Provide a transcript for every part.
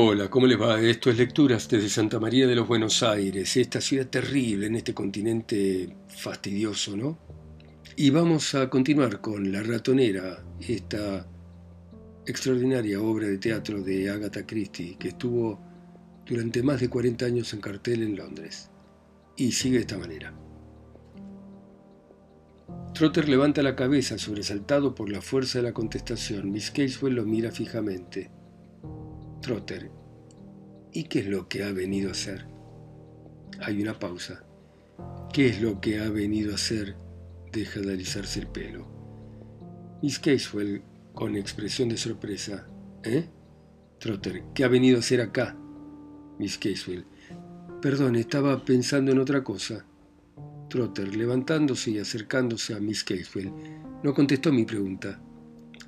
Hola, ¿cómo les va? Esto es Lecturas desde Santa María de los Buenos Aires, esta ciudad terrible en este continente fastidioso, ¿no? Y vamos a continuar con La ratonera, esta extraordinaria obra de teatro de Agatha Christie que estuvo durante más de 40 años en cartel en Londres. Y sigue de esta manera. Trotter levanta la cabeza, sobresaltado por la fuerza de la contestación. Miss Casewell lo mira fijamente. Trotter. ¿Y qué es lo que ha venido a hacer? Hay una pausa. ¿Qué es lo que ha venido a hacer? Deja de alisarse el pelo. Miss Casewell, con expresión de sorpresa. ¿Eh? Trotter, ¿qué ha venido a hacer acá? Miss Casewell. Perdón, estaba pensando en otra cosa. Trotter, levantándose y acercándose a Miss Casewell, no contestó mi pregunta.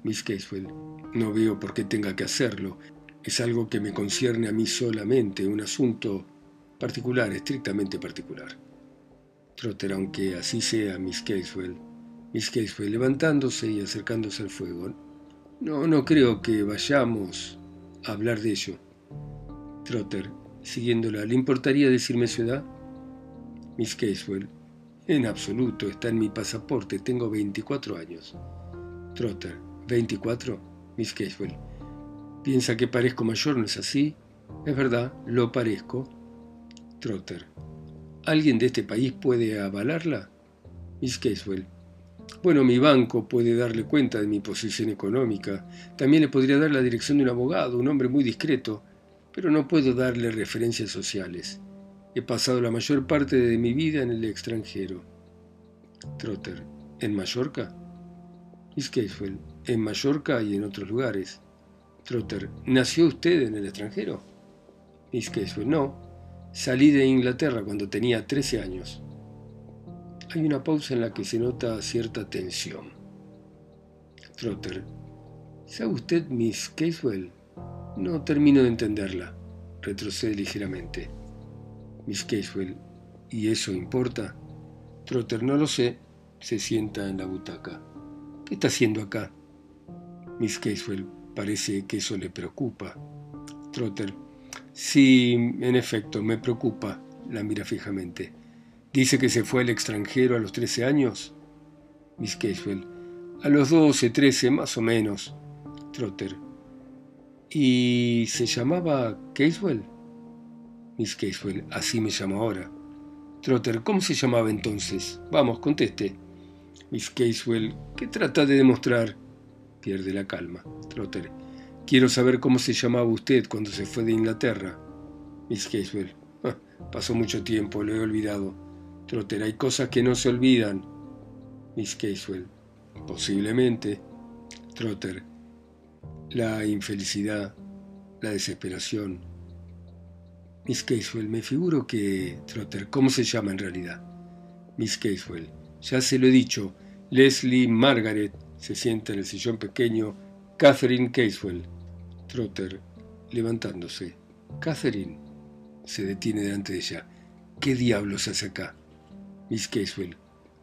Miss Casewell, no veo por qué tenga que hacerlo. Es algo que me concierne a mí solamente, un asunto particular, estrictamente particular. Trotter, aunque así sea, Miss Casewell. Miss Casewell, levantándose y acercándose al fuego. No, no creo que vayamos a hablar de ello. Trotter, siguiéndola, ¿le importaría decirme su edad? Miss Casewell, en absoluto, está en mi pasaporte, tengo 24 años. Trotter, ¿24? Miss Casewell, Piensa que parezco mayor, ¿no es así? Es verdad, lo parezco. Trotter. ¿Alguien de este país puede avalarla? Miss Caswell. Bueno, mi banco puede darle cuenta de mi posición económica. También le podría dar la dirección de un abogado, un hombre muy discreto, pero no puedo darle referencias sociales. He pasado la mayor parte de mi vida en el extranjero. Trotter. ¿En Mallorca? Miss Caswell. En Mallorca y en otros lugares. Trotter, ¿nació usted en el extranjero? Miss Caswell, no. Salí de Inglaterra cuando tenía 13 años. Hay una pausa en la que se nota cierta tensión. Trotter, ¿sabe usted, Miss Caswell? No termino de entenderla. Retrocede ligeramente. Miss Caswell, ¿y eso importa? Trotter, no lo sé. Se sienta en la butaca. ¿Qué está haciendo acá? Miss Caswell, Parece que eso le preocupa. Trotter. Sí, en efecto, me preocupa. La mira fijamente. Dice que se fue al extranjero a los 13 años. Miss Caswell. A los 12, 13, más o menos. Trotter. ¿Y se llamaba Caswell? Miss Caswell. Así me llamo ahora. Trotter. ¿Cómo se llamaba entonces? Vamos, conteste. Miss Caswell. ¿Qué trata de demostrar? Pierde la calma. Trotter. Quiero saber cómo se llamaba usted cuando se fue de Inglaterra. Miss Caswell. Ah, pasó mucho tiempo, lo he olvidado. Trotter, hay cosas que no se olvidan. Miss Caswell. Posiblemente. Trotter. La infelicidad, la desesperación. Miss Caswell, me figuro que... Trotter, ¿cómo se llama en realidad? Miss Caswell. Ya se lo he dicho. Leslie Margaret se sienta en el sillón pequeño Catherine Casewell. Trotter, levantándose. Catherine. Se detiene delante de ella. ¿Qué diablos hace acá? Miss Casewell.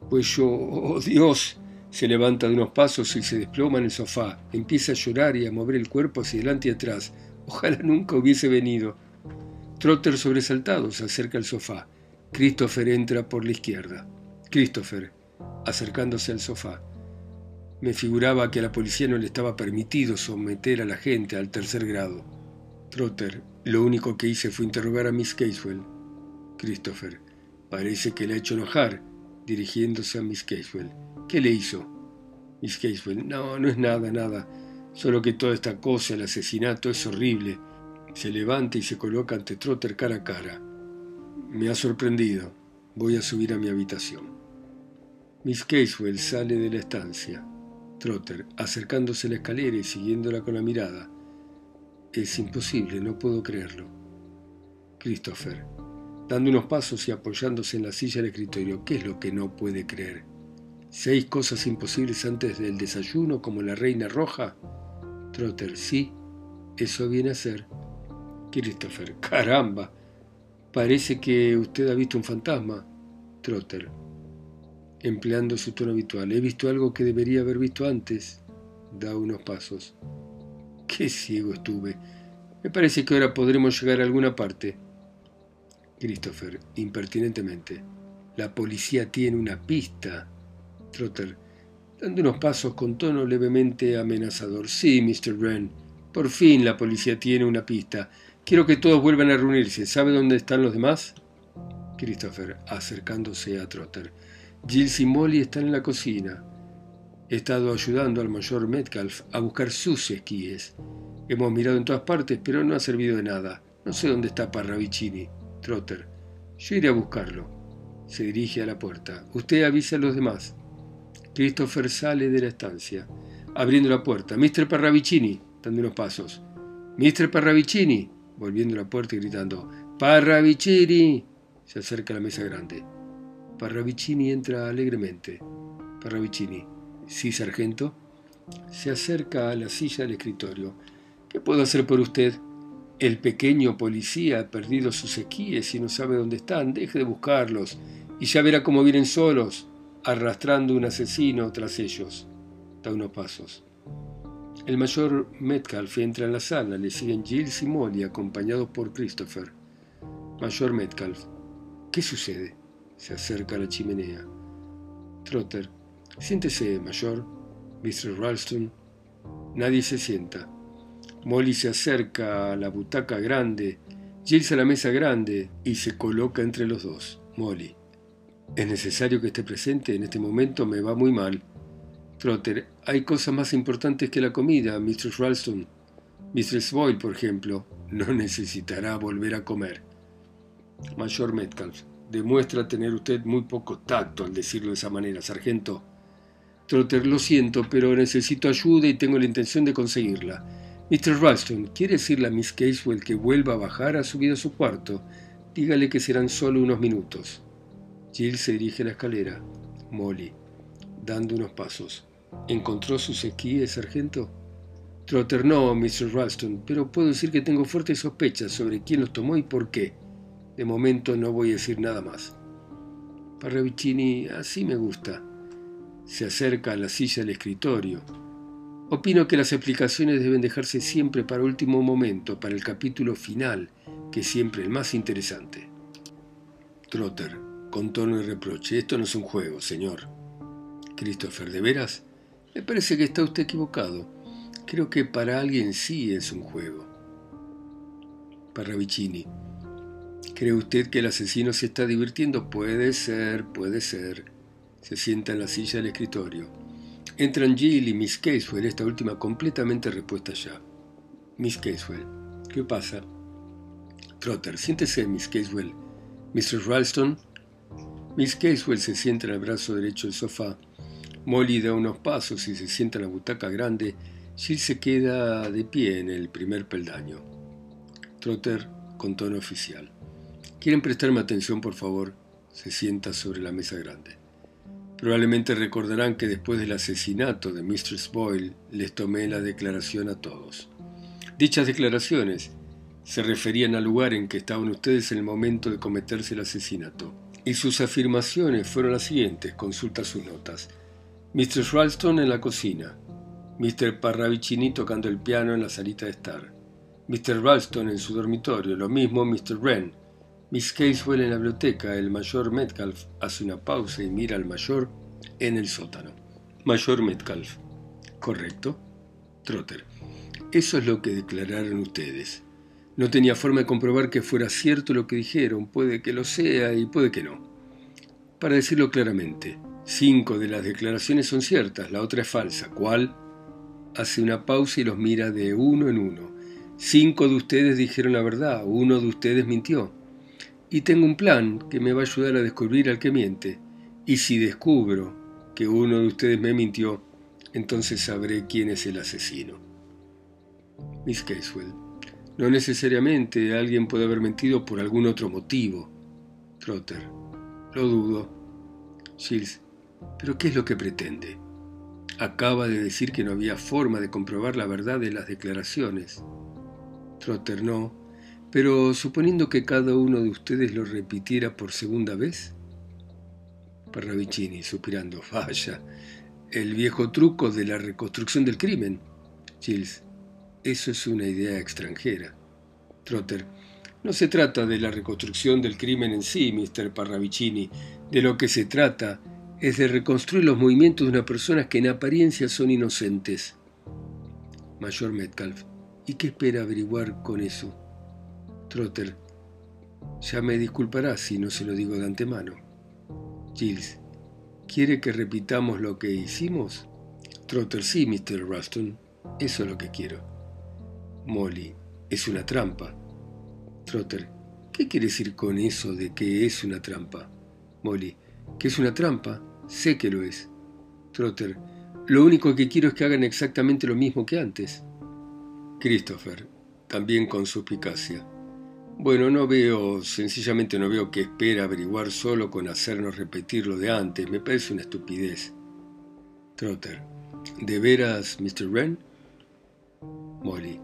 Pues yo, oh Dios. Se levanta de unos pasos y se desploma en el sofá. Empieza a llorar y a mover el cuerpo hacia adelante y atrás. Ojalá nunca hubiese venido. Trotter sobresaltado se acerca al sofá. Christopher entra por la izquierda. Christopher, acercándose al sofá. Me figuraba que a la policía no le estaba permitido someter a la gente al tercer grado. Trotter, lo único que hice fue interrogar a Miss Caswell. Christopher, parece que le ha hecho enojar, dirigiéndose a Miss Caswell. ¿Qué le hizo? Miss Caswell, no, no es nada, nada. Solo que toda esta cosa, el asesinato, es horrible. Se levanta y se coloca ante Trotter cara a cara. Me ha sorprendido. Voy a subir a mi habitación. Miss Caswell sale de la estancia. Trotter, acercándose a la escalera y siguiéndola con la mirada. Es imposible, no puedo creerlo. Christopher, dando unos pasos y apoyándose en la silla del escritorio, ¿qué es lo que no puede creer? ¿Seis cosas imposibles antes del desayuno como la reina roja? Trotter, sí, eso viene a ser. Christopher, caramba, parece que usted ha visto un fantasma. Trotter, empleando su tono habitual. He visto algo que debería haber visto antes. Da unos pasos. Qué ciego estuve. Me parece que ahora podremos llegar a alguna parte. Christopher, impertinentemente. La policía tiene una pista. Trotter, dando unos pasos con tono levemente amenazador. Sí, Mr. Wren. Por fin la policía tiene una pista. Quiero que todos vuelvan a reunirse. ¿Sabe dónde están los demás? Christopher, acercándose a Trotter. Giles y Molly están en la cocina. He estado ayudando al mayor Metcalf a buscar sus esquíes. Hemos mirado en todas partes, pero no ha servido de nada. No sé dónde está Parravicini. Trotter. Yo iré a buscarlo. Se dirige a la puerta. Usted avisa a los demás. Christopher sale de la estancia, abriendo la puerta. Mr. Parravicini, dando unos pasos. Mr. Parravicini, volviendo a la puerta y gritando. Parravicini. Se acerca a la mesa grande. Parravicini entra alegremente. Parravicini. Sí, sargento. Se acerca a la silla del escritorio. ¿Qué puedo hacer por usted? El pequeño policía ha perdido sus esquíes y no sabe dónde están. Deje de buscarlos y ya verá cómo vienen solos, arrastrando un asesino tras ellos. Da unos pasos. El mayor Metcalf entra en la sala, le siguen Giles y Molly acompañados por Christopher. Mayor Metcalf. ¿Qué sucede? Se acerca a la chimenea. Trotter. Siéntese, mayor. Mr. Ralston. Nadie se sienta. Molly se acerca a la butaca grande, Giles a la mesa grande y se coloca entre los dos. Molly. Es necesario que esté presente, en este momento me va muy mal. Trotter, hay cosas más importantes que la comida, Mr. Ralston. Mr. Boyle, por ejemplo, no necesitará volver a comer. Mayor Metcalf, demuestra tener usted muy poco tacto al decirlo de esa manera, sargento. Trotter, lo siento, pero necesito ayuda y tengo la intención de conseguirla. Mr. Ralston, ¿quiere decirle a Miss Caswell que vuelva a bajar a subir a su cuarto? Dígale que serán solo unos minutos. Jill se dirige a la escalera. Molly, dando unos pasos. ¿Encontró sus esquíes, sargento? Trotter, no, Mr. Ralston, pero puedo decir que tengo fuertes sospechas sobre quién los tomó y por qué. De momento no voy a decir nada más. Parravicini, así me gusta. Se acerca a la silla del escritorio Opino que las explicaciones deben dejarse siempre para último momento, para el capítulo final, que es siempre el más interesante. Trotter, con tono de reproche, esto no es un juego, señor. Christopher, ¿de veras? Me parece que está usted equivocado. Creo que para alguien sí es un juego. Parravicini, ¿cree usted que el asesino se está divirtiendo? Puede ser, puede ser. Se sienta en la silla del escritorio. Entran Jill y Miss Caswell, esta última completamente repuesta ya. Miss Caswell, ¿qué pasa? Trotter, siéntese, Miss Caswell. Mr. Ralston. Miss Caswell se sienta en el brazo derecho del sofá. Molly da unos pasos y se sienta en la butaca grande. Jill se queda de pie en el primer peldaño. Trotter, con tono oficial. ¿Quieren prestarme atención, por favor? Se sienta sobre la mesa grande. Probablemente recordarán que después del asesinato de Mistress Boyle les tomé la declaración a todos. Dichas declaraciones se referían al lugar en que estaban ustedes en el momento de cometerse el asesinato. Y sus afirmaciones fueron las siguientes, consulta sus notas. Mr. Ralston en la cocina, Mr. Parravicini tocando el piano en la salita de estar, Mr. Ralston en su dormitorio, lo mismo Mr. Wren, Miss Caswell en la biblioteca, el mayor Metcalf hace una pausa y mira al mayor en el sótano. Mayor Metcalf. Correcto. Trotter. Eso es lo que declararon ustedes. No tenía forma de comprobar que fuera cierto lo que dijeron. Puede que lo sea y puede que no. Para decirlo claramente, cinco de las declaraciones son ciertas, la otra es falsa. ¿Cuál? Hace una pausa y los mira de uno en uno. Cinco de ustedes dijeron la verdad, uno de ustedes mintió. Y tengo un plan que me va a ayudar a descubrir al que miente. Y si descubro que uno de ustedes me mintió, entonces sabré quién es el asesino. Miss Caswell. No necesariamente alguien puede haber mentido por algún otro motivo. Trotter. Lo dudo. Shields. ¿Pero qué es lo que pretende? Acaba de decir que no había forma de comprobar la verdad de las declaraciones. Trotter no. Pero suponiendo que cada uno de ustedes lo repitiera por segunda vez. Parravicini, suspirando, vaya, el viejo truco de la reconstrucción del crimen. Chills, eso es una idea extranjera. Trotter. No se trata de la reconstrucción del crimen en sí, Mr. Parravicini. De lo que se trata es de reconstruir los movimientos de una persona que en apariencia son inocentes. Mayor Metcalf. ¿Y qué espera averiguar con eso? Trotter. Ya me disculpará si no se lo digo de antemano. Giles. ¿Quiere que repitamos lo que hicimos? Trotter. Sí, Mr. Ruston. Eso es lo que quiero. Molly. Es una trampa. Trotter. ¿Qué quiere decir con eso de que es una trampa? Molly. ¿Que es una trampa? Sé que lo es. Trotter. Lo único que quiero es que hagan exactamente lo mismo que antes. Christopher, también con suspicacia. Bueno, no veo, sencillamente no veo que espera averiguar solo con hacernos repetir lo de antes. Me parece una estupidez. Trotter. ¿De veras, Mr. Wren? Molly.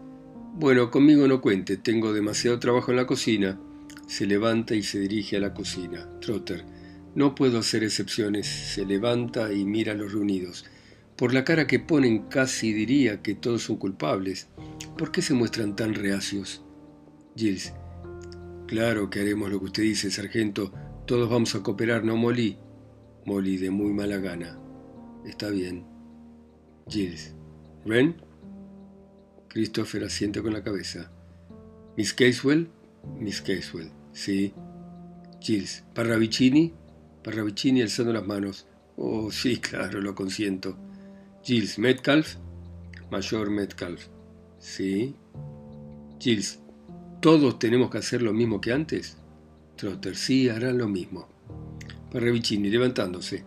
Bueno, conmigo no cuente, tengo demasiado trabajo en la cocina. Se levanta y se dirige a la cocina. Trotter. No puedo hacer excepciones. Se levanta y mira a los reunidos. Por la cara que ponen casi diría que todos son culpables. ¿Por qué se muestran tan reacios? Giles. Claro que haremos lo que usted dice, sargento. Todos vamos a cooperar, ¿no, Molly? Molly, de muy mala gana. Está bien. Giles. ¿Ren? Christopher asiente con la cabeza. ¿Miss Caswell? Miss Caswell. Sí. Giles. ¿Parravicini? Parravicini alzando las manos. Oh, sí, claro, lo consiento. Giles Metcalf, Mayor Metcalf. Sí. Giles, ¿todos tenemos que hacer lo mismo que antes? Trotter, sí, harán lo mismo. Parravicini, levantándose.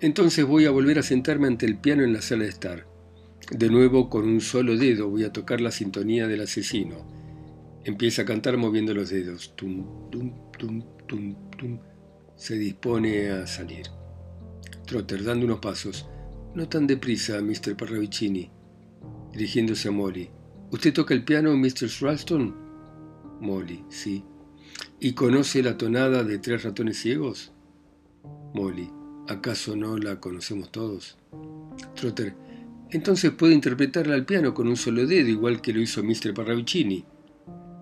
Entonces voy a volver a sentarme ante el piano en la sala de estar. De nuevo, con un solo dedo, voy a tocar la sintonía del asesino. Empieza a cantar moviendo los dedos. Tum, tum, tum, tum, tum. Se dispone a salir. Trotter, dando unos pasos. No tan deprisa, Mr. Parravicini. Dirigiéndose a Molly. ¿Usted toca el piano, Mr. Ralston? Molly, sí. ¿Y conoce la tonada de tres ratones ciegos? Molly, ¿acaso no la conocemos todos? Trotter, entonces puede interpretarla al piano con un solo dedo, igual que lo hizo Mr. Parravicini.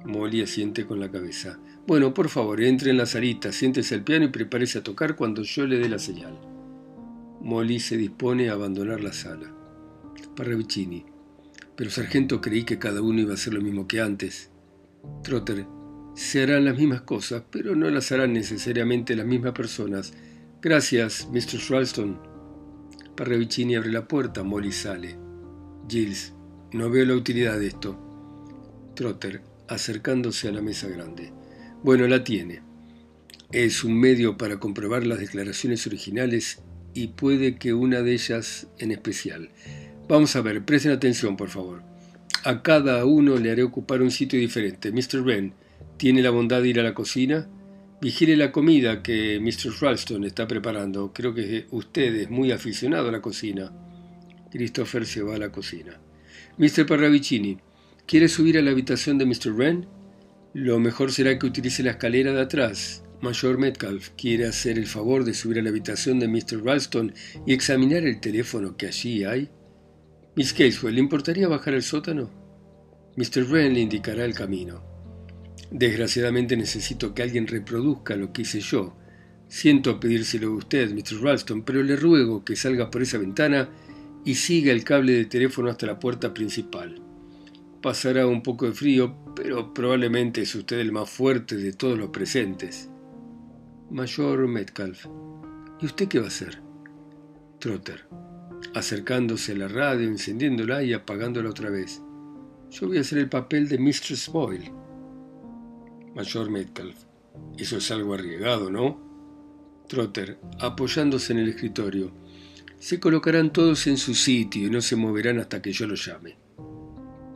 Molly asiente con la cabeza. Bueno, por favor, entre en la salita, siéntese al piano y prepárese a tocar cuando yo le dé la señal. Molly se dispone a abandonar la sala. Parravicini. Pero sargento creí que cada uno iba a hacer lo mismo que antes. Trotter. Se harán las mismas cosas, pero no las harán necesariamente las mismas personas. Gracias, Mr. Ralston. Parravicini abre la puerta, Molly sale. Giles. No veo la utilidad de esto. Trotter, acercándose a la mesa grande. Bueno, la tiene. Es un medio para comprobar las declaraciones originales y puede que una de ellas en especial. Vamos a ver, presten atención, por favor. A cada uno le haré ocupar un sitio diferente. Mr. Ben, ¿tiene la bondad de ir a la cocina? Vigile la comida que Mr. Ralston está preparando. Creo que usted es muy aficionado a la cocina. Christopher se va a la cocina. Mr. Parravicini, ¿quiere subir a la habitación de Mr. Wren? Lo mejor será que utilice la escalera de atrás. Mayor Metcalf quiere hacer el favor de subir a la habitación de Mr. Ralston y examinar el teléfono que allí hay. Miss Caswell, ¿le importaría bajar al sótano? Mr. Wren le indicará el camino. Desgraciadamente necesito que alguien reproduzca lo que hice yo. Siento pedírselo a usted, Mr. Ralston, pero le ruego que salga por esa ventana y siga el cable de teléfono hasta la puerta principal. Pasará un poco de frío, pero probablemente es usted el más fuerte de todos los presentes. Mayor Metcalf. ¿Y usted qué va a hacer? Trotter. Acercándose a la radio, encendiéndola y apagándola otra vez. Yo voy a hacer el papel de Mistress Boyle. Mayor Metcalf. Eso es algo arriesgado, ¿no? Trotter, apoyándose en el escritorio. Se colocarán todos en su sitio y no se moverán hasta que yo los llame.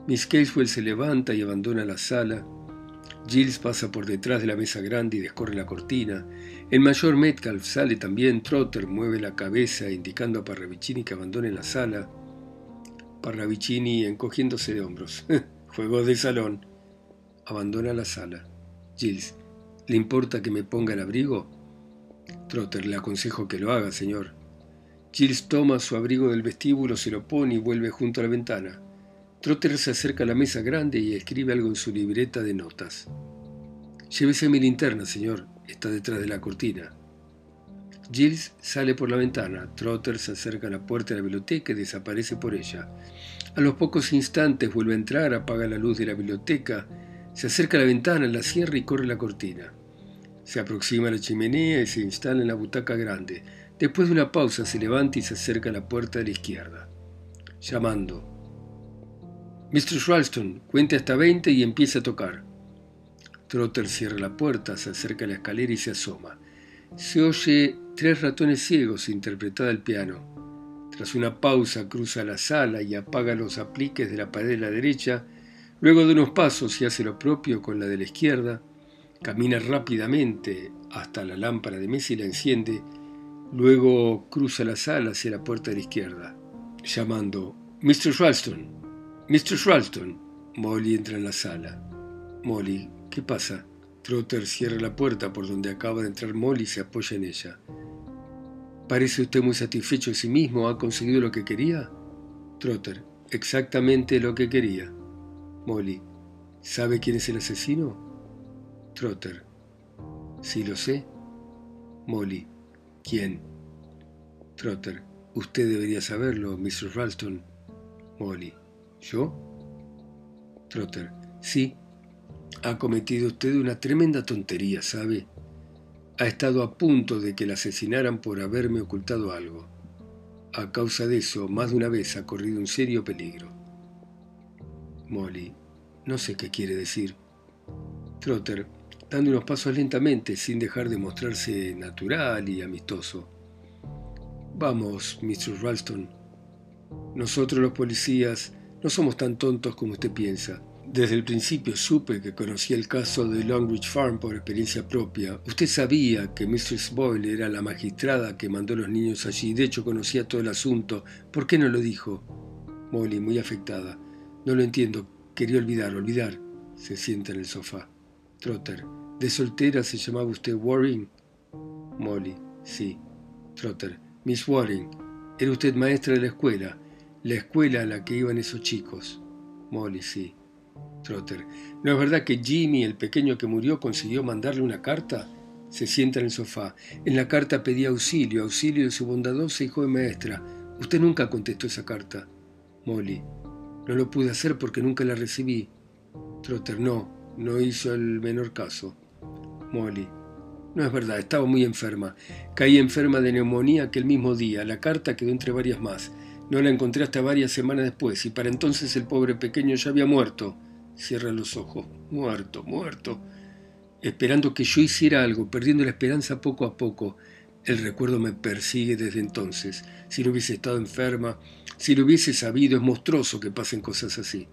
Miss Caswell se levanta y abandona la sala, Giles pasa por detrás de la mesa grande y descorre la cortina. El mayor Metcalf sale también. Trotter mueve la cabeza indicando a Parravicini que abandone la sala. Parravicini encogiéndose de hombros. Juego de salón. Abandona la sala. Giles, ¿le importa que me ponga el abrigo? Trotter, le aconsejo que lo haga, señor. Giles toma su abrigo del vestíbulo, se lo pone y vuelve junto a la ventana. Trotter se acerca a la mesa grande y escribe algo en su libreta de notas. Llévese mi linterna, señor. Está detrás de la cortina. Giles sale por la ventana. Trotter se acerca a la puerta de la biblioteca y desaparece por ella. A los pocos instantes vuelve a entrar, apaga la luz de la biblioteca, se acerca a la ventana, la cierra y corre la cortina. Se aproxima a la chimenea y se instala en la butaca grande. Después de una pausa se levanta y se acerca a la puerta de la izquierda, llamando. Mr. Ralston, cuente hasta 20 y empieza a tocar. Trotter cierra la puerta, se acerca a la escalera y se asoma. Se oye Tres ratones ciegos interpretada al piano. Tras una pausa cruza la sala y apaga los apliques de la pared de la derecha, luego de unos pasos y hace lo propio con la de la izquierda, camina rápidamente hasta la lámpara de mesa y la enciende, luego cruza la sala hacia la puerta de la izquierda, llamando Mr. Ralston, Mr. Ralston. Molly entra en la sala. Molly, ¿qué pasa? Trotter cierra la puerta por donde acaba de entrar Molly y se apoya en ella. ¿Parece usted muy satisfecho de sí mismo? ¿Ha conseguido lo que quería? Trotter, exactamente lo que quería. Molly, ¿sabe quién es el asesino? Trotter, sí lo sé. Molly, ¿quién? Trotter, usted debería saberlo, Mr. Ralston. Molly, ¿yo? Trotter, sí. Ha cometido usted una tremenda tontería, ¿sabe? ha estado a punto de que la asesinaran por haberme ocultado algo. A causa de eso, más de una vez ha corrido un serio peligro. Molly, no sé qué quiere decir. Trotter, dando unos pasos lentamente, sin dejar de mostrarse natural y amistoso. Vamos, Mr. Ralston. Nosotros los policías no somos tan tontos como usted piensa. Desde el principio supe que conocía el caso de Longridge Farm por experiencia propia. Usted sabía que Mistress Boyle era la magistrada que mandó a los niños allí. De hecho, conocía todo el asunto. ¿Por qué no lo dijo? Molly, muy afectada. No lo entiendo. Quería olvidar, olvidar. Se sienta en el sofá. Trotter. ¿De soltera se llamaba usted Warren? Molly. Sí. Trotter. Miss Warren. Era usted maestra de la escuela. La escuela a la que iban esos chicos. Molly. Sí. Trotter. ¿No es verdad que Jimmy, el pequeño que murió, consiguió mandarle una carta? Se sienta en el sofá. En la carta pedía auxilio, auxilio de su bondadosa y joven maestra. Usted nunca contestó esa carta. Molly. No lo pude hacer porque nunca la recibí. Trotter. No, no hizo el menor caso. Molly. No es verdad, estaba muy enferma. Caí enferma de neumonía aquel mismo día. La carta quedó entre varias más. No la encontré hasta varias semanas después y para entonces el pobre pequeño ya había muerto. Cierra los ojos. Muerto, muerto. Esperando que yo hiciera algo, perdiendo la esperanza poco a poco. El recuerdo me persigue desde entonces. Si no hubiese estado enferma, si lo hubiese sabido, es monstruoso que pasen cosas así.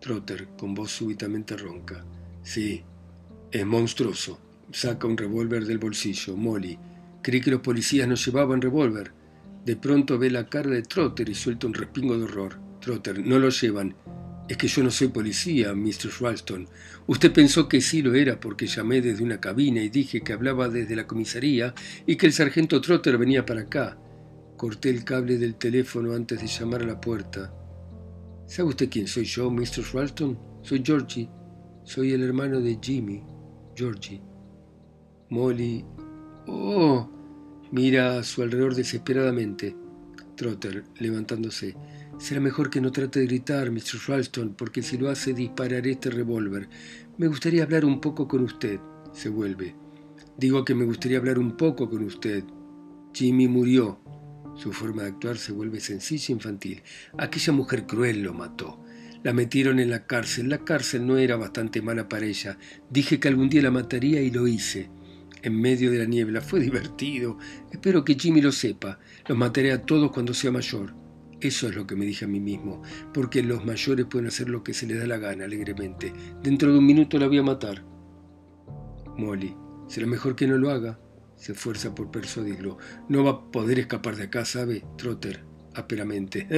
Trotter, con voz súbitamente ronca. Sí, es monstruoso. Saca un revólver del bolsillo. Molly. Creí que los policías no llevaban revólver. De pronto ve la cara de Trotter y suelta un respingo de horror. Trotter, no lo llevan. Es que yo no soy policía, Mr. Ralston. Usted pensó que sí lo era porque llamé desde una cabina y dije que hablaba desde la comisaría y que el sargento Trotter venía para acá. Corté el cable del teléfono antes de llamar a la puerta. ¿Sabe usted quién soy yo, Mr. Ralston? Soy Georgie. Soy el hermano de Jimmy, Georgie. Molly. ¡Oh! Mira a su alrededor desesperadamente. Trotter, levantándose. Será mejor que no trate de gritar, Mr. Ralston, porque si lo hace dispararé este revólver. Me gustaría hablar un poco con usted. Se vuelve. Digo que me gustaría hablar un poco con usted. Jimmy murió. Su forma de actuar se vuelve sencilla e infantil. Aquella mujer cruel lo mató. La metieron en la cárcel. La cárcel no era bastante mala para ella. Dije que algún día la mataría y lo hice. En medio de la niebla. Fue divertido. Espero que Jimmy lo sepa. Los mataré a todos cuando sea mayor. Eso es lo que me dije a mí mismo, porque los mayores pueden hacer lo que se les da la gana alegremente. Dentro de un minuto la voy a matar. Molly, será mejor que no lo haga. Se esfuerza por persuadirlo. No va a poder escapar de acá, ¿sabe? Trotter, ásperamente.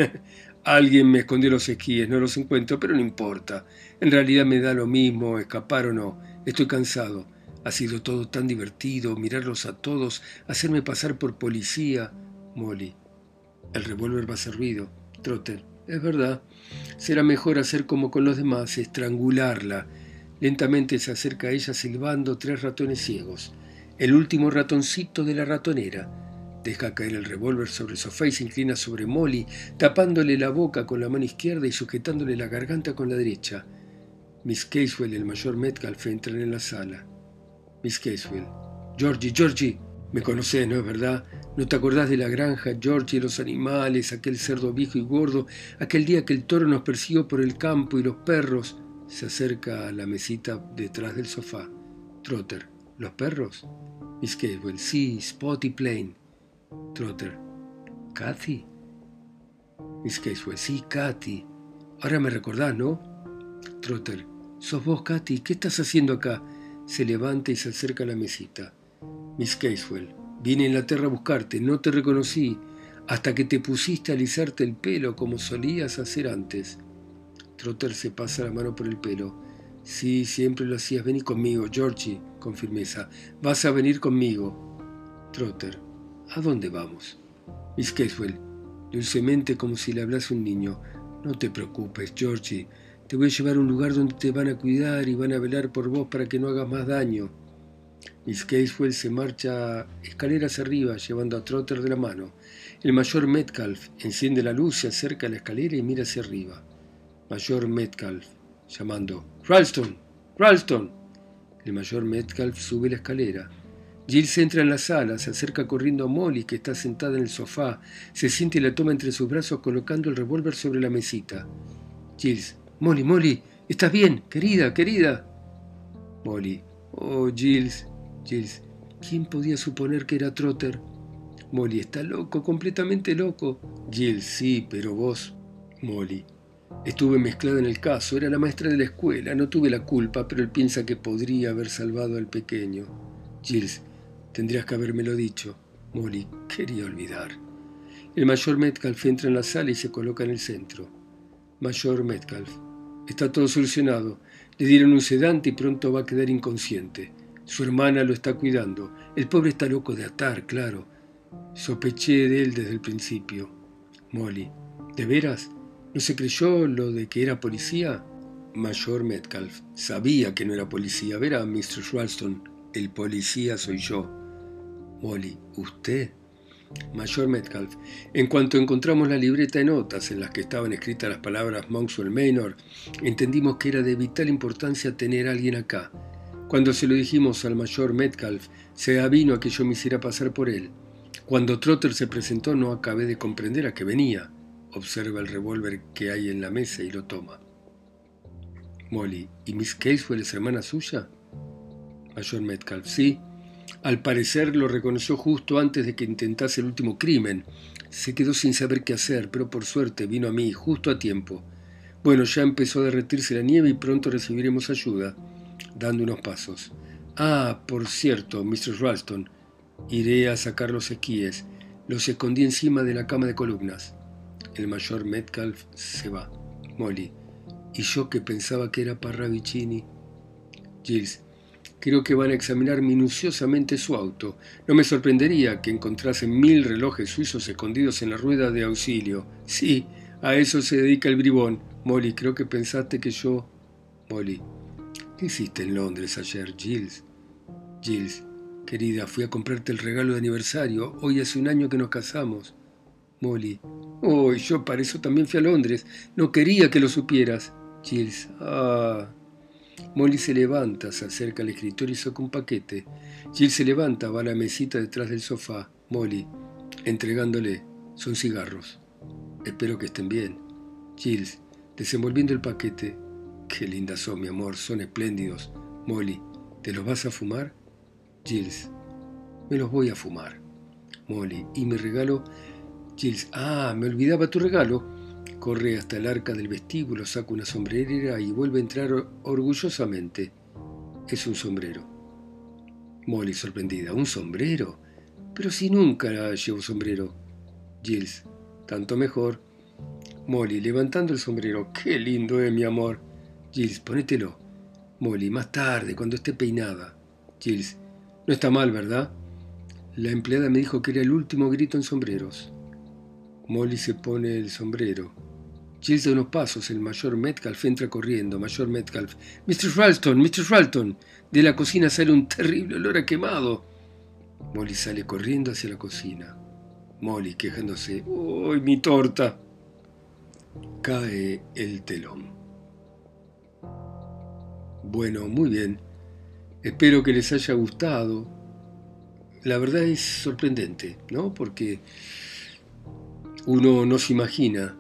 Alguien me escondió los esquíes, no los encuentro, pero no importa. En realidad me da lo mismo, escapar o no. Estoy cansado. Ha sido todo tan divertido, mirarlos a todos, hacerme pasar por policía. Molly, el revólver va servido. Trotter, es verdad. Será mejor hacer como con los demás, estrangularla. Lentamente se acerca a ella silbando tres ratones ciegos. El último ratoncito de la ratonera. Deja caer el revólver sobre el sofá y se inclina sobre Molly, tapándole la boca con la mano izquierda y sujetándole la garganta con la derecha. Miss Caswell y el mayor Metcalf entran en la sala. Miss Caswell. Georgie, Georgie, me conocés, ¿no es verdad? ¿No te acordás de la granja, Georgie, los animales, aquel cerdo viejo y gordo, aquel día que el toro nos persiguió por el campo y los perros? Se acerca a la mesita detrás del sofá. Trotter. ¿Los perros? Miss Caswell. Sí, Spot y Plain. Trotter. ¿Cathy? Miss Caswell. Sí, Cathy. Ahora me recordás, ¿no? Trotter. ¿Sos vos, Cathy? ¿Qué estás haciendo acá? Se levanta y se acerca a la mesita. Miss Caswell. Vine a Inglaterra a buscarte, no te reconocí, hasta que te pusiste a alisarte el pelo como solías hacer antes. Trotter se pasa la mano por el pelo. Sí, siempre lo hacías. Vení conmigo, Georgie, con firmeza. Vas a venir conmigo. Trotter. ¿A dónde vamos? Miss Caswell. Dulcemente como si le hablase un niño. No te preocupes, Georgie. Te voy a llevar a un lugar donde te van a cuidar y van a velar por vos para que no hagas más daño. Miss Caswell se marcha escaleras arriba, llevando a Trotter de la mano. El mayor Metcalf enciende la luz, se acerca a la escalera y mira hacia arriba. Mayor Metcalf, llamando, Ralston, Ralston. El mayor Metcalf sube la escalera. Giles entra en la sala, se acerca corriendo a Molly, que está sentada en el sofá, se siente y la toma entre sus brazos colocando el revólver sobre la mesita. Giles, Molly, Molly, ¿estás bien? Querida, querida. Molly. Oh, Giles. Giles. ¿Quién podía suponer que era Trotter? Molly. Está loco, completamente loco. Giles. Sí, pero vos. Molly. Estuve mezclada en el caso, era la maestra de la escuela, no tuve la culpa, pero él piensa que podría haber salvado al pequeño. Giles, tendrías que habérmelo dicho. Molly, quería olvidar. El mayor Metcalf entra en la sala y se coloca en el centro. Mayor Metcalf, Está todo solucionado. Le dieron un sedante y pronto va a quedar inconsciente. Su hermana lo está cuidando. El pobre está loco de atar, claro. Sospeché de él desde el principio. Molly. ¿De veras? ¿No se creyó lo de que era policía? Mayor Metcalf. Sabía que no era policía. Verá, Mr. Ralston. El policía soy yo. Molly. ¿Usted? Mayor Metcalf. En cuanto encontramos la libreta de notas en las que estaban escritas las palabras Monkswell Manor, entendimos que era de vital importancia tener a alguien acá. Cuando se lo dijimos al mayor Metcalf, se avino a que yo me hiciera pasar por él. Cuando Trotter se presentó no acabé de comprender a qué venía. Observa el revólver que hay en la mesa y lo toma. Molly, ¿y Miss Caswell es hermana suya? Mayor Metcalf, sí, al parecer lo reconoció justo antes de que intentase el último crimen. Se quedó sin saber qué hacer, pero por suerte vino a mí justo a tiempo. Bueno, ya empezó a derretirse la nieve y pronto recibiremos ayuda, dando unos pasos. Ah, por cierto, Mr. Ralston, iré a sacar los esquíes. Los escondí encima de la cama de columnas. El mayor Metcalf se va. Molly. Y yo que pensaba que era Parravicini. Giles. Creo que van a examinar minuciosamente su auto. No me sorprendería que encontrasen mil relojes suizos escondidos en la rueda de auxilio. Sí, a eso se dedica el bribón. Molly, creo que pensaste que yo... Molly, ¿qué hiciste en Londres ayer, Giles? Giles, querida, fui a comprarte el regalo de aniversario. Hoy hace un año que nos casamos. Molly, oh, yo para eso también fui a Londres. No quería que lo supieras. Giles, ah... Molly se levanta, se acerca al escritorio y saca un paquete. Jill se levanta, va a la mesita detrás del sofá. Molly, entregándole. Son cigarros. Espero que estén bien. Jill, desenvolviendo el paquete. Qué lindas son, mi amor, son espléndidos. Molly, ¿te los vas a fumar? Gilles, me los voy a fumar. Molly, ¿y mi regalo? Gilles, ah, me olvidaba tu regalo. Corre hasta el arca del vestíbulo, saca una sombrerera y vuelve a entrar orgullosamente. Es un sombrero. Molly sorprendida. ¿Un sombrero? Pero si nunca llevo sombrero. Giles. Tanto mejor. Molly, levantando el sombrero. ¡Qué lindo es, mi amor! Giles, ponételo. Molly, más tarde, cuando esté peinada. Giles. No está mal, ¿verdad? La empleada me dijo que era el último grito en sombreros. Molly se pone el sombrero. Jill da unos pasos, el mayor Metcalf entra corriendo. Mayor Metcalf. Mr. Ralston, Mr. Ralston. De la cocina sale un terrible olor a quemado. Molly sale corriendo hacia la cocina. Molly quejándose. ¡Uy, mi torta! Cae el telón. Bueno, muy bien. Espero que les haya gustado. La verdad es sorprendente, ¿no? Porque uno no se imagina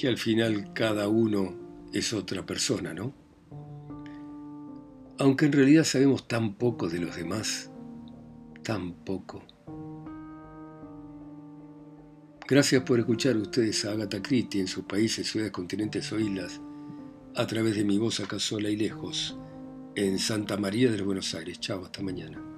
que al final cada uno es otra persona, ¿no? Aunque en realidad sabemos tan poco de los demás, tan poco. Gracias por escuchar ustedes a Agatha Christie en sus países, ciudades, continentes o islas, a través de mi voz acá sola y lejos, en Santa María de los Buenos Aires. Chao, hasta mañana.